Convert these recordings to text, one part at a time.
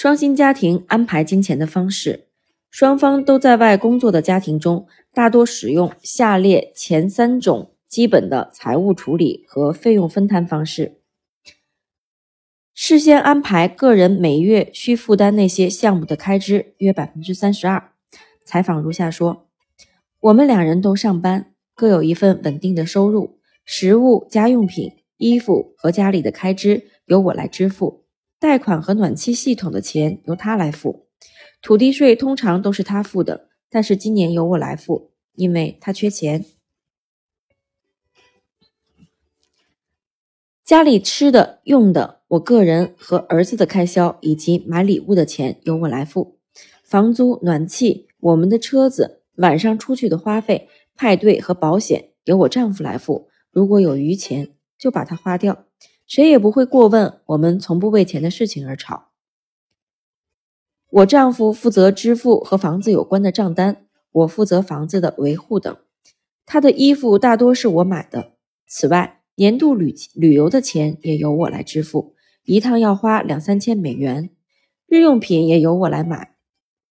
双薪家庭安排金钱的方式，双方都在外工作的家庭中，大多使用下列前三种基本的财务处理和费用分摊方式：事先安排个人每月需负担那些项目的开支，约百分之三十二。采访如下说：我们两人都上班，各有一份稳定的收入，食物、家用品、衣服和家里的开支由我来支付。贷款和暖气系统的钱由他来付，土地税通常都是他付的，但是今年由我来付，因为他缺钱。家里吃的、用的，我个人和儿子的开销以及买礼物的钱由我来付，房租、暖气、我们的车子、晚上出去的花费、派对和保险由我丈夫来付。如果有余钱，就把它花掉。谁也不会过问我们从不为钱的事情而吵。我丈夫负责支付和房子有关的账单，我负责房子的维护等。他的衣服大多是我买的。此外，年度旅旅游的钱也由我来支付，一趟要花两三千美元。日用品也由我来买。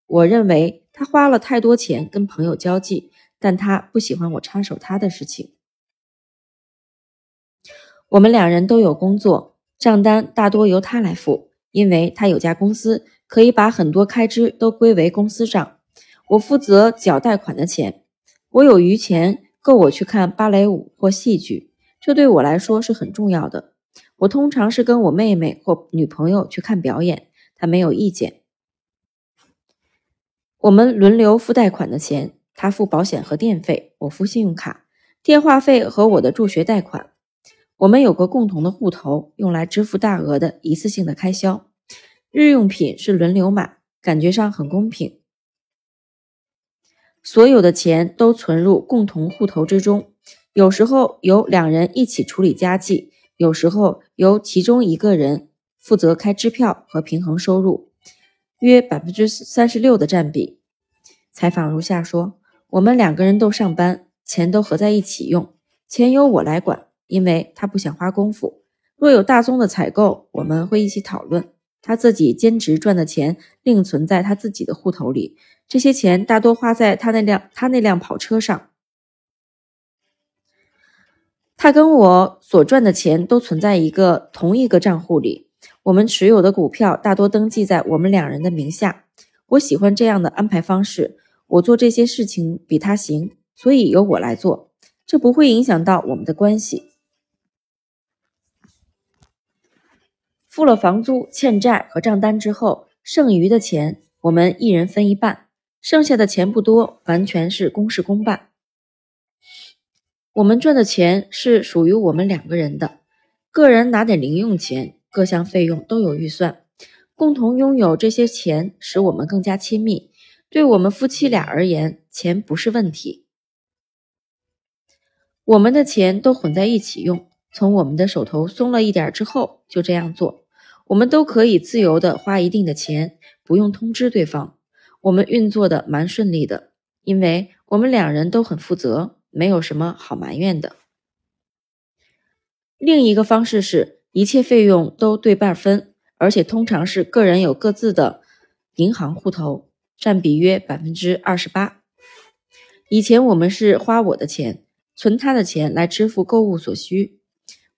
我认为他花了太多钱跟朋友交际，但他不喜欢我插手他的事情。我们两人都有工作，账单大多由他来付，因为他有家公司，可以把很多开支都归为公司账。我负责缴贷款的钱，我有余钱够我去看芭蕾舞或戏剧，这对我来说是很重要的。我通常是跟我妹妹或女朋友去看表演，他没有意见。我们轮流付贷款的钱，他付保险和电费，我付信用卡、电话费和我的助学贷款。我们有个共同的户头，用来支付大额的一次性的开销。日用品是轮流买，感觉上很公平。所有的钱都存入共同户头之中，有时候由两人一起处理家计，有时候由其中一个人负责开支票和平衡收入，约百分之三十六的占比。采访如下说：我们两个人都上班，钱都合在一起用，钱由我来管。因为他不想花功夫，若有大宗的采购，我们会一起讨论。他自己兼职赚的钱另存在他自己的户头里，这些钱大多花在他那辆他那辆跑车上。他跟我所赚的钱都存在一个同一个账户里。我们持有的股票大多登记在我们两人的名下。我喜欢这样的安排方式。我做这些事情比他行，所以由我来做，这不会影响到我们的关系。付了房租、欠债和账单之后，剩余的钱我们一人分一半，剩下的钱不多，完全是公事公办。我们赚的钱是属于我们两个人的，个人拿点零用钱，各项费用都有预算，共同拥有这些钱使我们更加亲密。对我们夫妻俩而言，钱不是问题。我们的钱都混在一起用。从我们的手头松了一点之后，就这样做。我们都可以自由的花一定的钱，不用通知对方。我们运作的蛮顺利的，因为我们两人都很负责，没有什么好埋怨的。另一个方式是一切费用都对半分，而且通常是个人有各自的银行户头，占比约百分之二十八。以前我们是花我的钱，存他的钱来支付购物所需。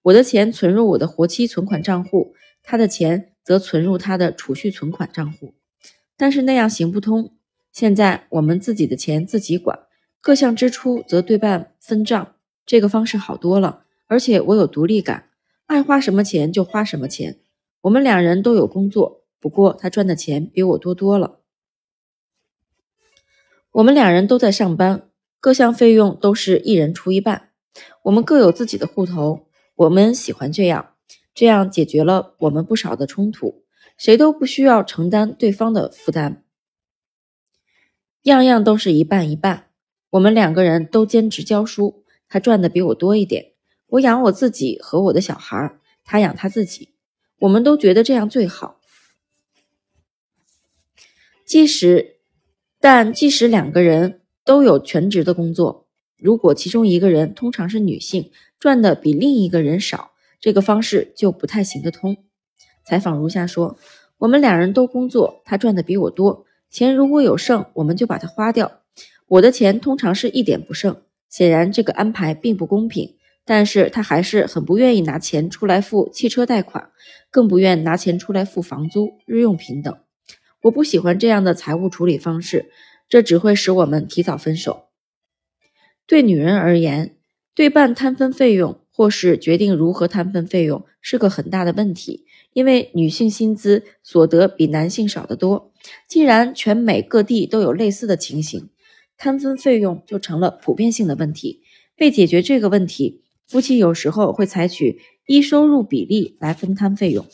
我的钱存入我的活期存款账户，他的钱则存入他的储蓄存款账户。但是那样行不通。现在我们自己的钱自己管，各项支出则对半分账。这个方式好多了，而且我有独立感，爱花什么钱就花什么钱。我们两人都有工作，不过他赚的钱比我多多了。我们两人都在上班，各项费用都是一人出一半。我们各有自己的户头。我们喜欢这样，这样解决了我们不少的冲突，谁都不需要承担对方的负担，样样都是一半一半。我们两个人都兼职教书，他赚的比我多一点，我养我自己和我的小孩，他养他自己，我们都觉得这样最好。即使，但即使两个人都有全职的工作。如果其中一个人通常是女性，赚的比另一个人少，这个方式就不太行得通。采访如下说：我们两人都工作，他赚的比我多，钱如果有剩，我们就把它花掉。我的钱通常是一点不剩。显然这个安排并不公平，但是他还是很不愿意拿钱出来付汽车贷款，更不愿拿钱出来付房租、日用品等。我不喜欢这样的财务处理方式，这只会使我们提早分手。对女人而言，对半摊分费用或是决定如何摊分费用是个很大的问题，因为女性薪资所得比男性少得多。既然全美各地都有类似的情形。摊分费用就成了普遍性的问题。为解决这个问题，夫妻有时候会采取依收入比例来分摊费用。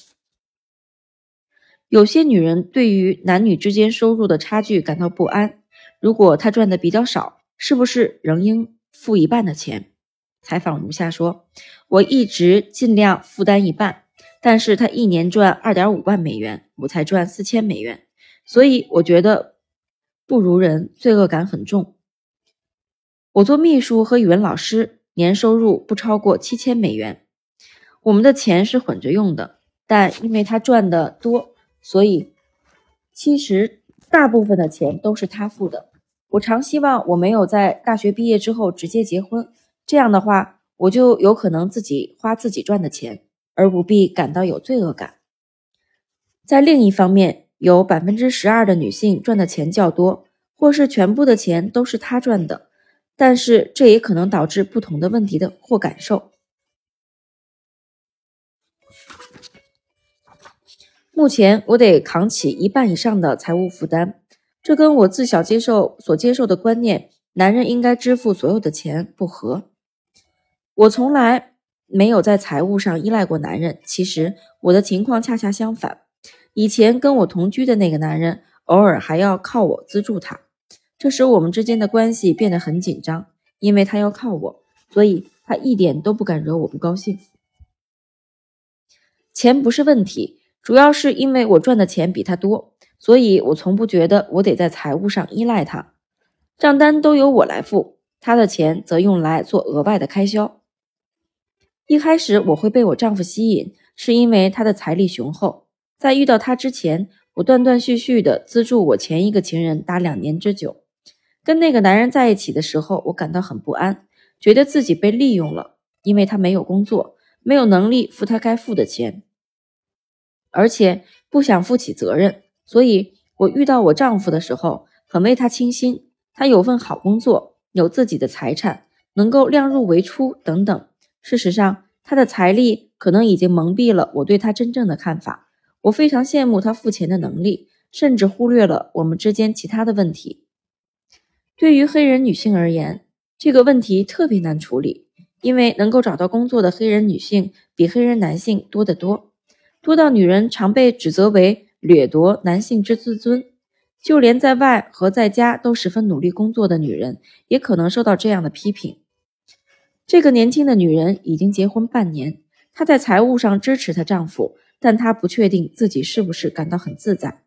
有些女人对于男女之间收入的差距感到不安。如果她赚的比较少，是不是仍应付一半的钱？采访如下说：“我一直尽量负担一半，但是他一年赚二点五万美元，我才赚四千美元，所以我觉得。”不如人，罪恶感很重。我做秘书和语文老师，年收入不超过七千美元。我们的钱是混着用的，但因为他赚的多，所以其实大部分的钱都是他付的。我常希望我没有在大学毕业之后直接结婚，这样的话，我就有可能自己花自己赚的钱，而不必感到有罪恶感。在另一方面，有百分之十二的女性赚的钱较多，或是全部的钱都是她赚的，但是这也可能导致不同的问题的或感受。目前我得扛起一半以上的财务负担，这跟我自小接受所接受的观念“男人应该支付所有的钱”不合。我从来没有在财务上依赖过男人，其实我的情况恰恰相反。以前跟我同居的那个男人，偶尔还要靠我资助他，这使我们之间的关系变得很紧张。因为他要靠我，所以他一点都不敢惹我不高兴。钱不是问题，主要是因为我赚的钱比他多，所以我从不觉得我得在财务上依赖他。账单都由我来付，他的钱则用来做额外的开销。一开始我会被我丈夫吸引，是因为他的财力雄厚。在遇到他之前，我断断续续的资助我前一个情人达两年之久。跟那个男人在一起的时候，我感到很不安，觉得自己被利用了，因为他没有工作，没有能力付他该付的钱，而且不想负起责任。所以，我遇到我丈夫的时候，很为他倾心。他有份好工作，有自己的财产，能够量入为出等等。事实上，他的财力可能已经蒙蔽了我对他真正的看法。我非常羡慕他付钱的能力，甚至忽略了我们之间其他的问题。对于黑人女性而言，这个问题特别难处理，因为能够找到工作的黑人女性比黑人男性多得多，多到女人常被指责为掠夺男性之自尊。就连在外和在家都十分努力工作的女人，也可能受到这样的批评。这个年轻的女人已经结婚半年，她在财务上支持她丈夫。但她不确定自己是不是感到很自在。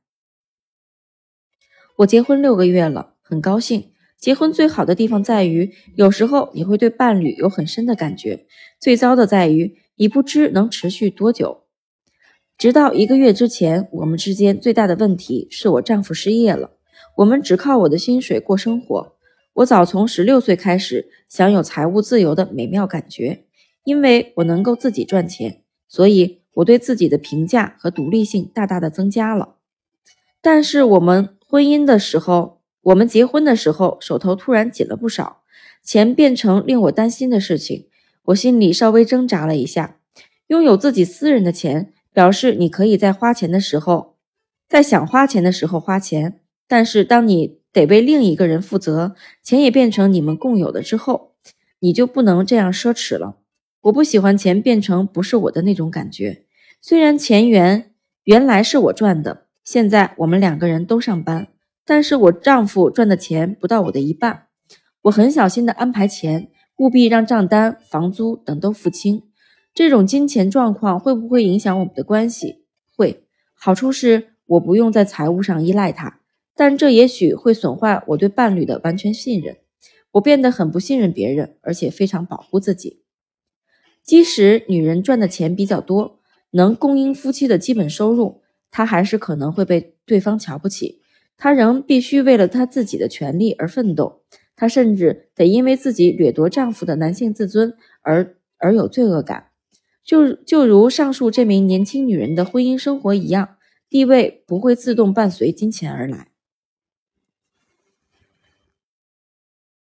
我结婚六个月了，很高兴。结婚最好的地方在于，有时候你会对伴侣有很深的感觉；最糟的在于，你不知能持续多久。直到一个月之前，我们之间最大的问题是我丈夫失业了，我们只靠我的薪水过生活。我早从十六岁开始享有财务自由的美妙感觉，因为我能够自己赚钱，所以。我对自己的评价和独立性大大的增加了，但是我们婚姻的时候，我们结婚的时候，手头突然紧了不少，钱变成令我担心的事情。我心里稍微挣扎了一下。拥有自己私人的钱，表示你可以在花钱的时候，在想花钱的时候花钱。但是当你得为另一个人负责，钱也变成你们共有的之后，你就不能这样奢侈了。我不喜欢钱变成不是我的那种感觉。虽然钱原原来是我赚的，现在我们两个人都上班，但是我丈夫赚的钱不到我的一半。我很小心的安排钱，务必让账单、房租等都付清。这种金钱状况会不会影响我们的关系？会。好处是我不用在财务上依赖他，但这也许会损坏我对伴侣的完全信任。我变得很不信任别人，而且非常保护自己。即使女人赚的钱比较多，能供应夫妻的基本收入，她还是可能会被对方瞧不起。她仍必须为了她自己的权利而奋斗。她甚至得因为自己掠夺丈夫的男性自尊而而有罪恶感。就就如上述这名年轻女人的婚姻生活一样，地位不会自动伴随金钱而来。